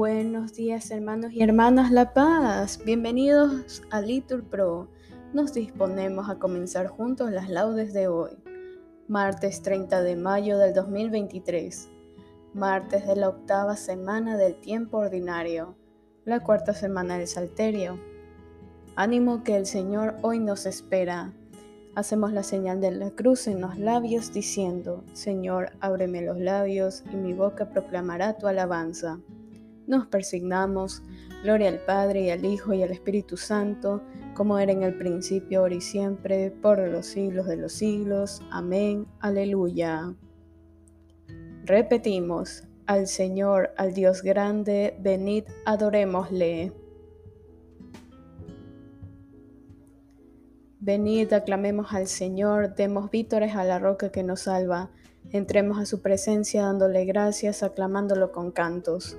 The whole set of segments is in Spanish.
Buenos días hermanos y hermanas La Paz, bienvenidos a Litur Pro. Nos disponemos a comenzar juntos las laudes de hoy, martes 30 de mayo del 2023, martes de la octava semana del tiempo ordinario, la cuarta semana del Salterio. Ánimo que el Señor hoy nos espera. Hacemos la señal de la cruz en los labios diciendo, Señor, ábreme los labios y mi boca proclamará tu alabanza nos persignamos. Gloria al Padre y al Hijo y al Espíritu Santo, como era en el principio, ahora y siempre, por los siglos de los siglos. Amén. Aleluya. Repetimos, al Señor, al Dios grande, venid, adorémosle. Venid, aclamemos al Señor, demos vítores a la roca que nos salva, entremos a su presencia dándole gracias, aclamándolo con cantos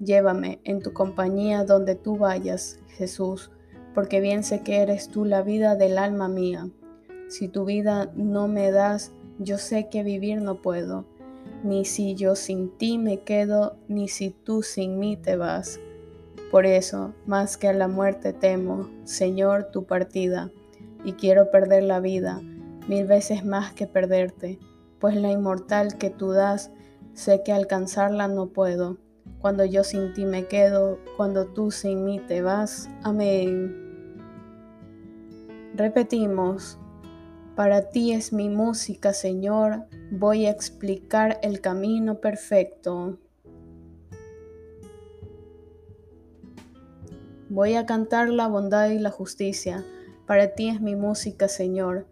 Llévame en tu compañía donde tú vayas, Jesús, porque bien sé que eres tú la vida del alma mía. Si tu vida no me das, yo sé que vivir no puedo, ni si yo sin ti me quedo, ni si tú sin mí te vas. Por eso, más que a la muerte temo, Señor, tu partida, y quiero perder la vida, mil veces más que perderte, pues la inmortal que tú das, sé que alcanzarla no puedo cuando yo sin ti me quedo, cuando tú sin mí te vas. Amén. Repetimos, para ti es mi música, Señor, voy a explicar el camino perfecto. Voy a cantar la bondad y la justicia, para ti es mi música, Señor,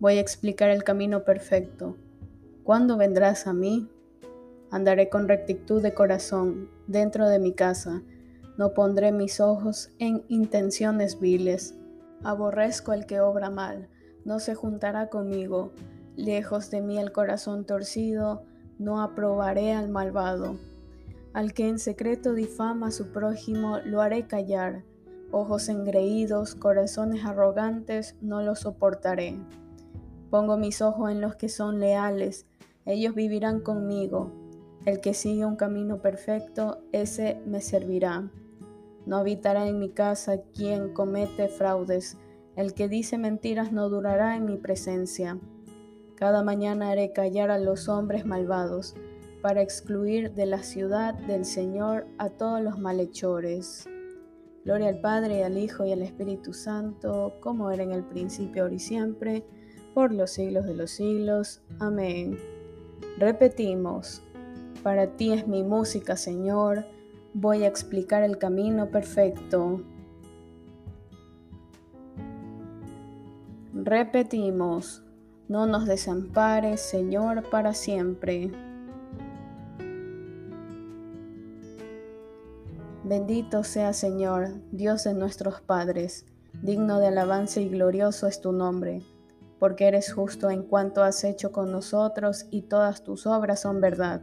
voy a explicar el camino perfecto. ¿Cuándo vendrás a mí? Andaré con rectitud de corazón dentro de mi casa. No pondré mis ojos en intenciones viles. Aborrezco el que obra mal. No se juntará conmigo. Lejos de mí el corazón torcido. No aprobaré al malvado. Al que en secreto difama a su prójimo, lo haré callar. Ojos engreídos, corazones arrogantes, no lo soportaré. Pongo mis ojos en los que son leales, ellos vivirán conmigo. El que sigue un camino perfecto, ese me servirá. No habitará en mi casa quien comete fraudes. El que dice mentiras no durará en mi presencia. Cada mañana haré callar a los hombres malvados, para excluir de la ciudad del Señor a todos los malhechores. Gloria al Padre, al Hijo y al Espíritu Santo, como era en el principio, ahora y siempre, por los siglos de los siglos. Amén. Repetimos, para ti es mi música, Señor. Voy a explicar el camino perfecto. Repetimos, no nos desampares, Señor, para siempre. Bendito sea, Señor, Dios de nuestros padres, digno de alabanza y glorioso es tu nombre, porque eres justo en cuanto has hecho con nosotros y todas tus obras son verdad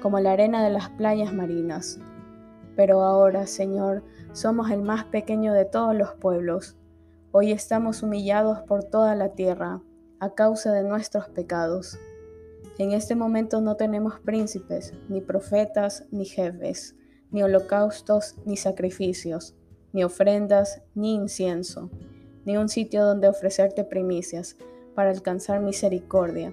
como la arena de las playas marinas. Pero ahora, Señor, somos el más pequeño de todos los pueblos. Hoy estamos humillados por toda la tierra a causa de nuestros pecados. En este momento no tenemos príncipes, ni profetas, ni jefes, ni holocaustos, ni sacrificios, ni ofrendas, ni incienso, ni un sitio donde ofrecerte primicias para alcanzar misericordia.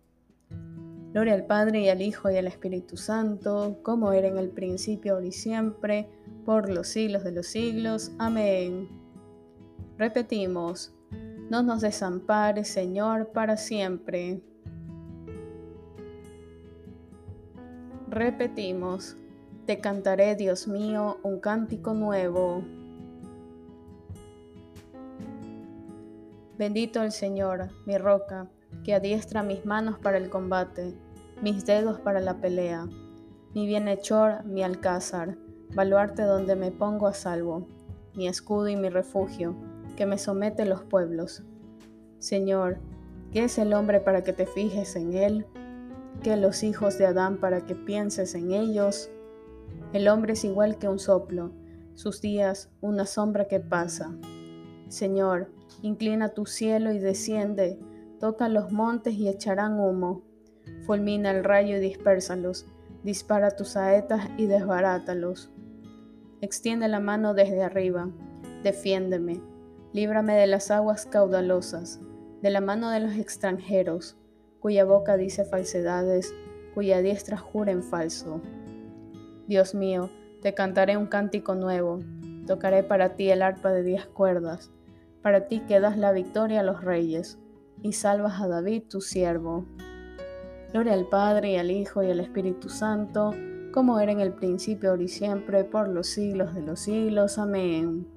Gloria al Padre y al Hijo y al Espíritu Santo, como era en el principio, ahora y siempre, por los siglos de los siglos. Amén. Repetimos, no nos desampares, Señor, para siempre. Repetimos, te cantaré, Dios mío, un cántico nuevo. Bendito el Señor, mi roca, que adiestra mis manos para el combate, mis dedos para la pelea, mi bienhechor, mi alcázar, baluarte donde me pongo a salvo, mi escudo y mi refugio, que me somete los pueblos. Señor, ¿qué es el hombre para que te fijes en él? que los hijos de Adán para que pienses en ellos. El hombre es igual que un soplo, sus días una sombra que pasa. Señor, inclina tu cielo y desciende, toca los montes y echarán humo. Fulmina el rayo y dispérsalos, dispara tus saetas y desbarátalos. Extiende la mano desde arriba, defiéndeme, líbrame de las aguas caudalosas, de la mano de los extranjeros cuya boca dice falsedades, cuya diestra jura en falso. Dios mío, te cantaré un cántico nuevo, tocaré para ti el arpa de diez cuerdas, para ti que das la victoria a los reyes, y salvas a David tu siervo. Gloria al Padre y al Hijo y al Espíritu Santo, como era en el principio, ahora y siempre, por los siglos de los siglos. Amén.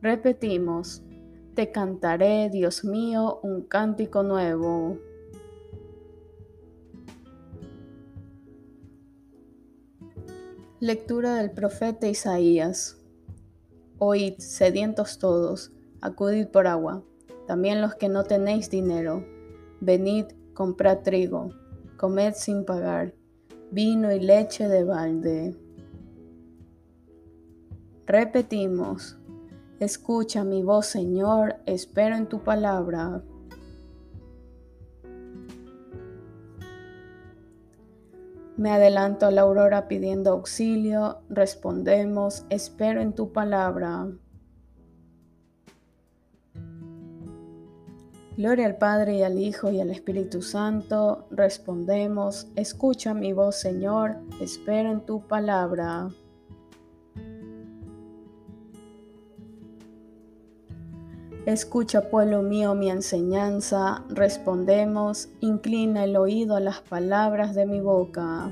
Repetimos, te cantaré, Dios mío, un cántico nuevo. Lectura del profeta Isaías. Oíd, sedientos todos, acudid por agua, también los que no tenéis dinero. Venid, comprad trigo, comed sin pagar, vino y leche de balde. Repetimos, escucha mi voz, Señor, espero en tu palabra. Me adelanto a la aurora pidiendo auxilio, respondemos, espero en tu palabra. Gloria al Padre y al Hijo y al Espíritu Santo, respondemos, escucha mi voz Señor, espero en tu palabra. Escucha, pueblo mío, mi enseñanza, respondemos, inclina el oído a las palabras de mi boca.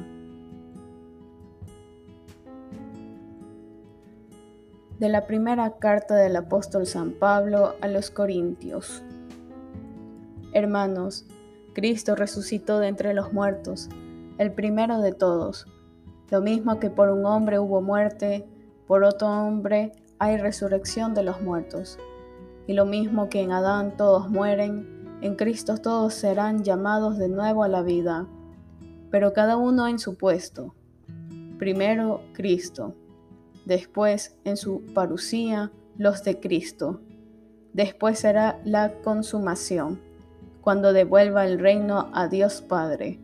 De la primera carta del apóstol San Pablo a los Corintios. Hermanos, Cristo resucitó de entre los muertos, el primero de todos. Lo mismo que por un hombre hubo muerte, por otro hombre hay resurrección de los muertos. Y lo mismo que en Adán todos mueren, en Cristo todos serán llamados de nuevo a la vida, pero cada uno en su puesto. Primero Cristo, después en su parucía los de Cristo, después será la consumación, cuando devuelva el reino a Dios Padre,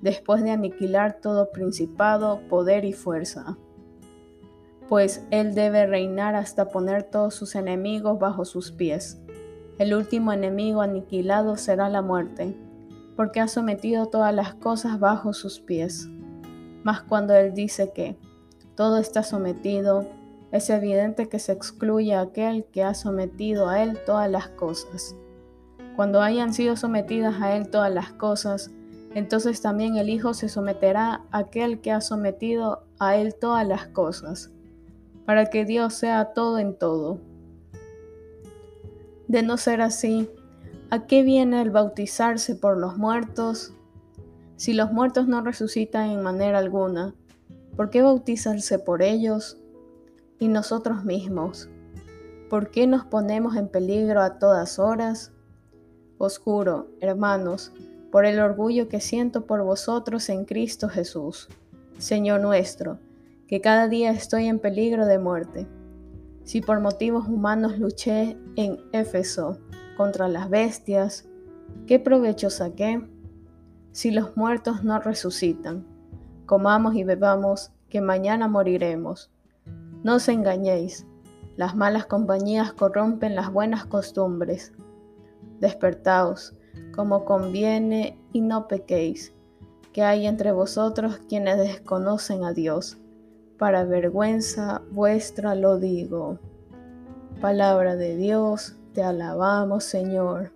después de aniquilar todo principado, poder y fuerza pues él debe reinar hasta poner todos sus enemigos bajo sus pies. El último enemigo aniquilado será la muerte, porque ha sometido todas las cosas bajo sus pies. Mas cuando él dice que todo está sometido, es evidente que se excluye a aquel que ha sometido a él todas las cosas. Cuando hayan sido sometidas a él todas las cosas, entonces también el Hijo se someterá a aquel que ha sometido a él todas las cosas, para que Dios sea todo en todo. De no ser así, ¿a qué viene el bautizarse por los muertos? Si los muertos no resucitan en manera alguna, ¿por qué bautizarse por ellos? Y nosotros mismos, ¿por qué nos ponemos en peligro a todas horas? Os juro, hermanos, por el orgullo que siento por vosotros en Cristo Jesús, Señor nuestro, que cada día estoy en peligro de muerte. Si por motivos humanos luché en Éfeso contra las bestias, ¿qué provecho saqué? si los muertos no resucitan. Comamos y bebamos, que mañana moriremos. No os engañéis, las malas compañías corrompen las buenas costumbres. Despertaos, como conviene, y no pequéis, que hay entre vosotros quienes desconocen a Dios. Para vergüenza vuestra lo digo. Palabra de Dios, te alabamos Señor.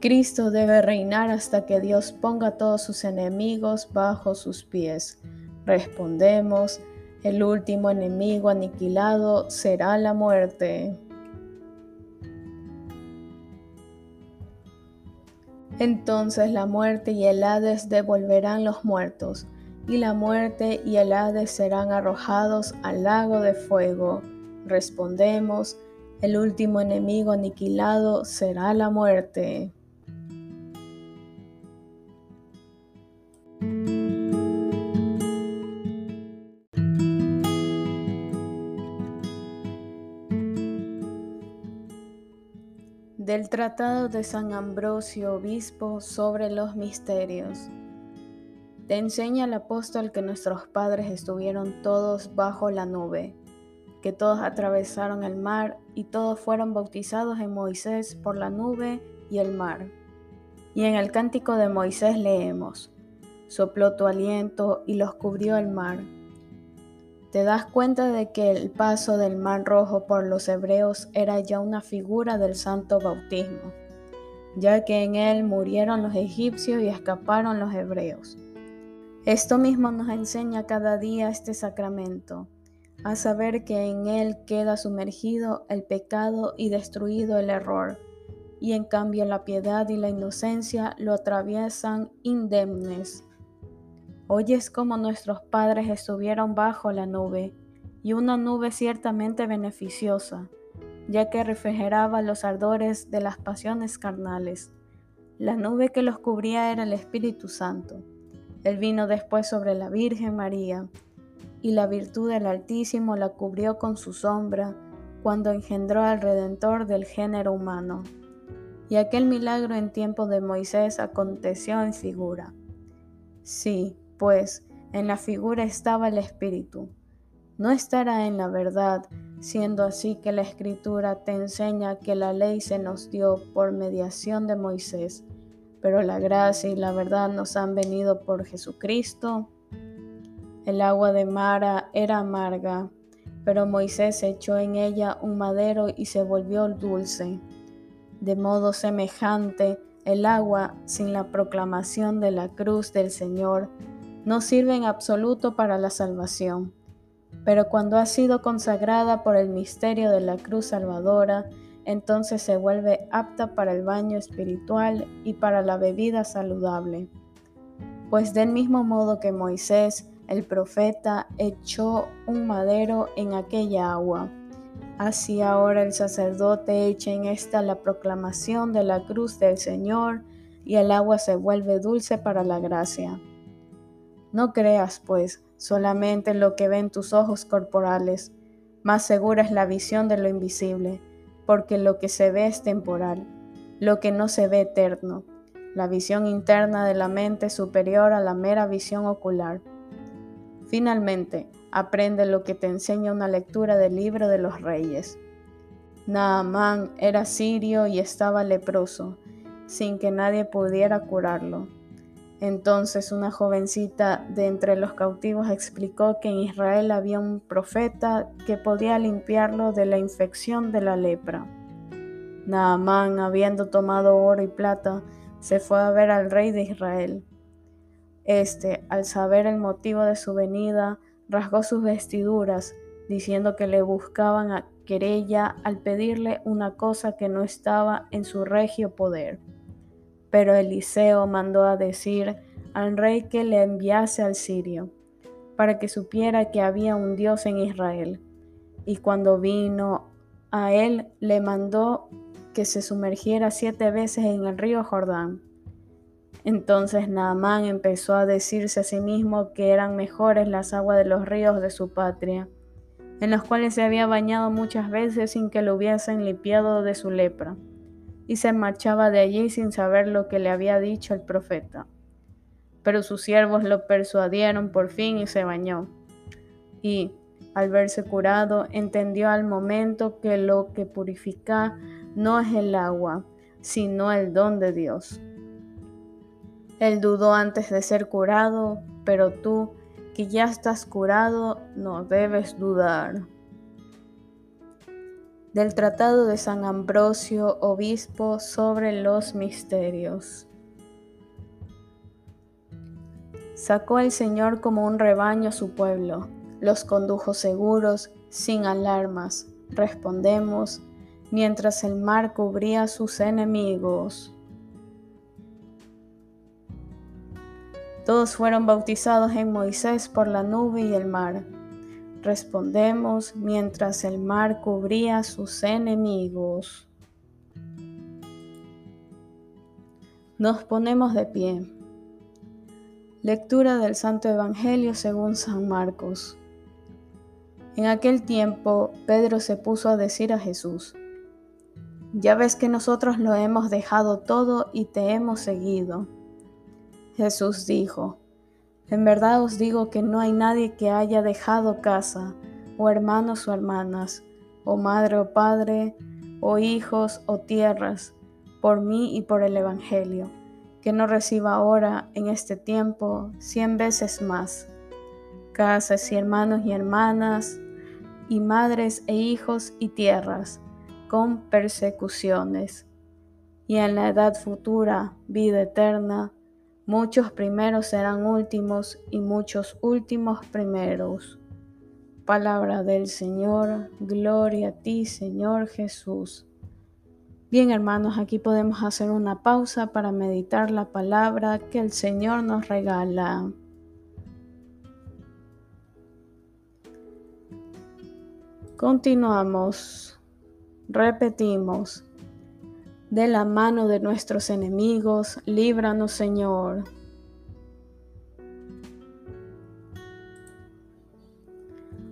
Cristo debe reinar hasta que Dios ponga a todos sus enemigos bajo sus pies. Respondemos, el último enemigo aniquilado será la muerte. Entonces la muerte y el Hades devolverán los muertos, y la muerte y el Hades serán arrojados al lago de fuego. Respondemos, el último enemigo aniquilado será la muerte. Del Tratado de San Ambrosio Obispo sobre los Misterios. Te enseña el apóstol que nuestros padres estuvieron todos bajo la nube, que todos atravesaron el mar y todos fueron bautizados en Moisés por la nube y el mar. Y en el cántico de Moisés leemos, sopló tu aliento y los cubrió el mar te das cuenta de que el paso del mar rojo por los hebreos era ya una figura del santo bautismo, ya que en él murieron los egipcios y escaparon los hebreos. Esto mismo nos enseña cada día este sacramento, a saber que en él queda sumergido el pecado y destruido el error, y en cambio la piedad y la inocencia lo atraviesan indemnes Oyes como nuestros padres estuvieron bajo la nube, y una nube ciertamente beneficiosa, ya que refrigeraba los ardores de las pasiones carnales. La nube que los cubría era el Espíritu Santo. Él vino después sobre la Virgen María, y la virtud del Altísimo la cubrió con su sombra cuando engendró al Redentor del género humano. Y aquel milagro en tiempo de Moisés aconteció en figura. Sí, pues en la figura estaba el Espíritu. No estará en la verdad, siendo así que la Escritura te enseña que la ley se nos dio por mediación de Moisés, pero la gracia y la verdad nos han venido por Jesucristo. El agua de Mara era amarga, pero Moisés echó en ella un madero y se volvió dulce. De modo semejante, el agua, sin la proclamación de la cruz del Señor, no sirve en absoluto para la salvación, pero cuando ha sido consagrada por el misterio de la cruz salvadora, entonces se vuelve apta para el baño espiritual y para la bebida saludable. Pues del mismo modo que Moisés, el profeta, echó un madero en aquella agua, así ahora el sacerdote echa en esta la proclamación de la cruz del Señor y el agua se vuelve dulce para la gracia. No creas, pues, solamente lo que ven tus ojos corporales, más segura es la visión de lo invisible, porque lo que se ve es temporal, lo que no se ve eterno, la visión interna de la mente superior a la mera visión ocular. Finalmente, aprende lo que te enseña una lectura del libro de los reyes. Naamán era sirio y estaba leproso, sin que nadie pudiera curarlo. Entonces una jovencita de entre los cautivos explicó que en Israel había un profeta que podía limpiarlo de la infección de la lepra. Naamán, habiendo tomado oro y plata, se fue a ver al rey de Israel. Este, al saber el motivo de su venida, rasgó sus vestiduras, diciendo que le buscaban a querella al pedirle una cosa que no estaba en su regio poder. Pero Eliseo mandó a decir al rey que le enviase al sirio, para que supiera que había un Dios en Israel. Y cuando vino a él, le mandó que se sumergiera siete veces en el río Jordán. Entonces Naamán empezó a decirse a sí mismo que eran mejores las aguas de los ríos de su patria, en los cuales se había bañado muchas veces sin que lo hubiesen limpiado de su lepra, y se marchaba de allí sin saber lo que le había dicho el profeta. Pero sus siervos lo persuadieron por fin y se bañó. Y, al verse curado, entendió al momento que lo que purifica no es el agua, sino el don de Dios. Él dudó antes de ser curado, pero tú, que ya estás curado, no debes dudar. Del Tratado de San Ambrosio, Obispo, sobre los misterios. Sacó el Señor como un rebaño a su pueblo, los condujo seguros, sin alarmas. Respondemos, mientras el mar cubría a sus enemigos. Todos fueron bautizados en Moisés por la nube y el mar. Respondemos mientras el mar cubría sus enemigos. Nos ponemos de pie. Lectura del Santo Evangelio según San Marcos. En aquel tiempo Pedro se puso a decir a Jesús, ya ves que nosotros lo hemos dejado todo y te hemos seguido. Jesús dijo, En verdad os digo que no hay nadie que haya dejado casa, o hermanos o hermanas, o madre o padre, o hijos o tierras, por mí y por el Evangelio, que no reciba ahora en este tiempo cien veces más. Casas y hermanos y hermanas, y madres e hijos y tierras con persecuciones, y en la edad futura vida eterna, muchos primeros serán últimos y muchos últimos primeros. Palabra del Señor, gloria a ti Señor Jesús. Bien hermanos, aquí podemos hacer una pausa para meditar la palabra que el Señor nos regala. Continuamos. Repetimos, de la mano de nuestros enemigos, líbranos Señor.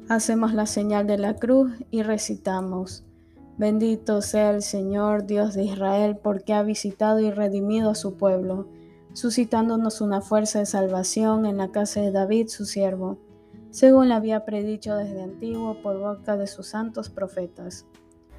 Hacemos la señal de la cruz y recitamos, bendito sea el Señor Dios de Israel porque ha visitado y redimido a su pueblo, suscitándonos una fuerza de salvación en la casa de David su siervo, según la había predicho desde antiguo por boca de sus santos profetas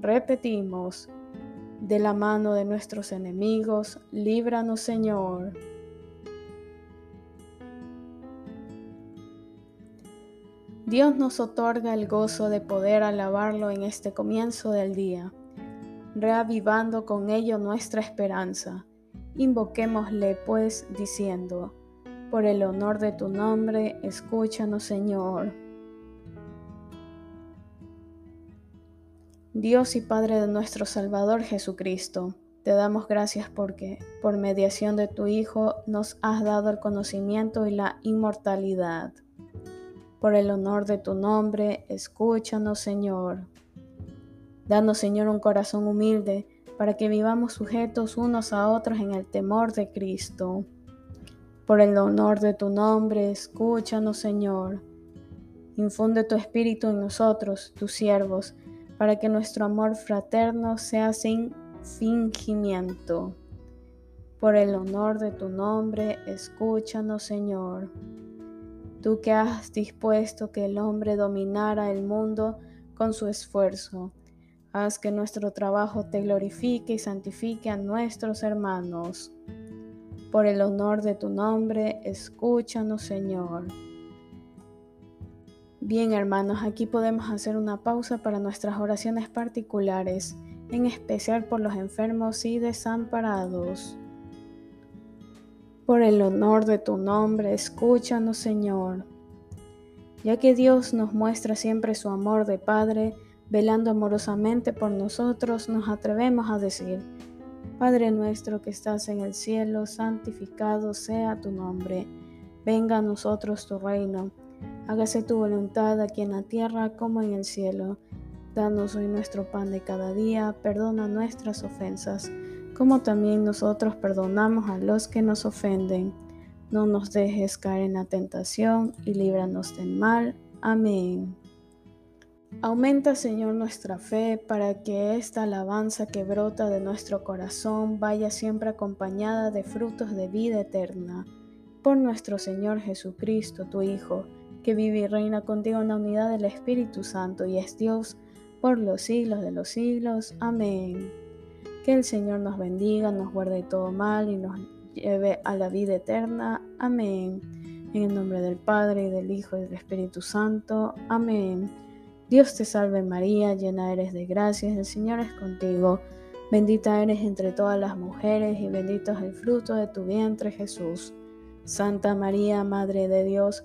Repetimos, de la mano de nuestros enemigos, líbranos Señor. Dios nos otorga el gozo de poder alabarlo en este comienzo del día, reavivando con ello nuestra esperanza. Invoquémosle pues diciendo, por el honor de tu nombre, escúchanos Señor. Dios y Padre de nuestro Salvador Jesucristo, te damos gracias porque, por mediación de tu Hijo, nos has dado el conocimiento y la inmortalidad. Por el honor de tu nombre, escúchanos, Señor. Danos, Señor, un corazón humilde para que vivamos sujetos unos a otros en el temor de Cristo. Por el honor de tu nombre, escúchanos, Señor. Infunde tu espíritu en nosotros, tus siervos, para que nuestro amor fraterno sea sin fingimiento. Por el honor de tu nombre, escúchanos, Señor. Tú que has dispuesto que el hombre dominara el mundo con su esfuerzo, haz que nuestro trabajo te glorifique y santifique a nuestros hermanos. Por el honor de tu nombre, escúchanos, Señor. Bien, hermanos, aquí podemos hacer una pausa para nuestras oraciones particulares en especial por los enfermos y desamparados. Por el honor de tu nombre, escúchanos, Señor. Ya que Dios nos muestra siempre su amor de Padre, velando amorosamente por nosotros, nos atrevemos a decir, Padre nuestro que estás en el cielo, santificado sea tu nombre. Venga a nosotros tu reino. Hágase tu voluntad aquí en la tierra como en el cielo. Danos hoy nuestro pan de cada día, perdona nuestras ofensas, como también nosotros perdonamos a los que nos ofenden. No nos dejes caer en la tentación y líbranos del mal. Amén. Aumenta, Señor, nuestra fe para que esta alabanza que brota de nuestro corazón vaya siempre acompañada de frutos de vida eterna. Por nuestro Señor Jesucristo, tu Hijo, que vive y reina contigo en la unidad del Espíritu Santo y es Dios, por los siglos de los siglos. Amén. Que el Señor nos bendiga, nos guarde todo mal y nos lleve a la vida eterna. Amén. En el nombre del Padre, y del Hijo, y del Espíritu Santo. Amén. Dios te salve María, llena eres de gracias, el Señor es contigo. Bendita eres entre todas las mujeres y bendito es el fruto de tu vientre Jesús. Santa María, Madre de Dios,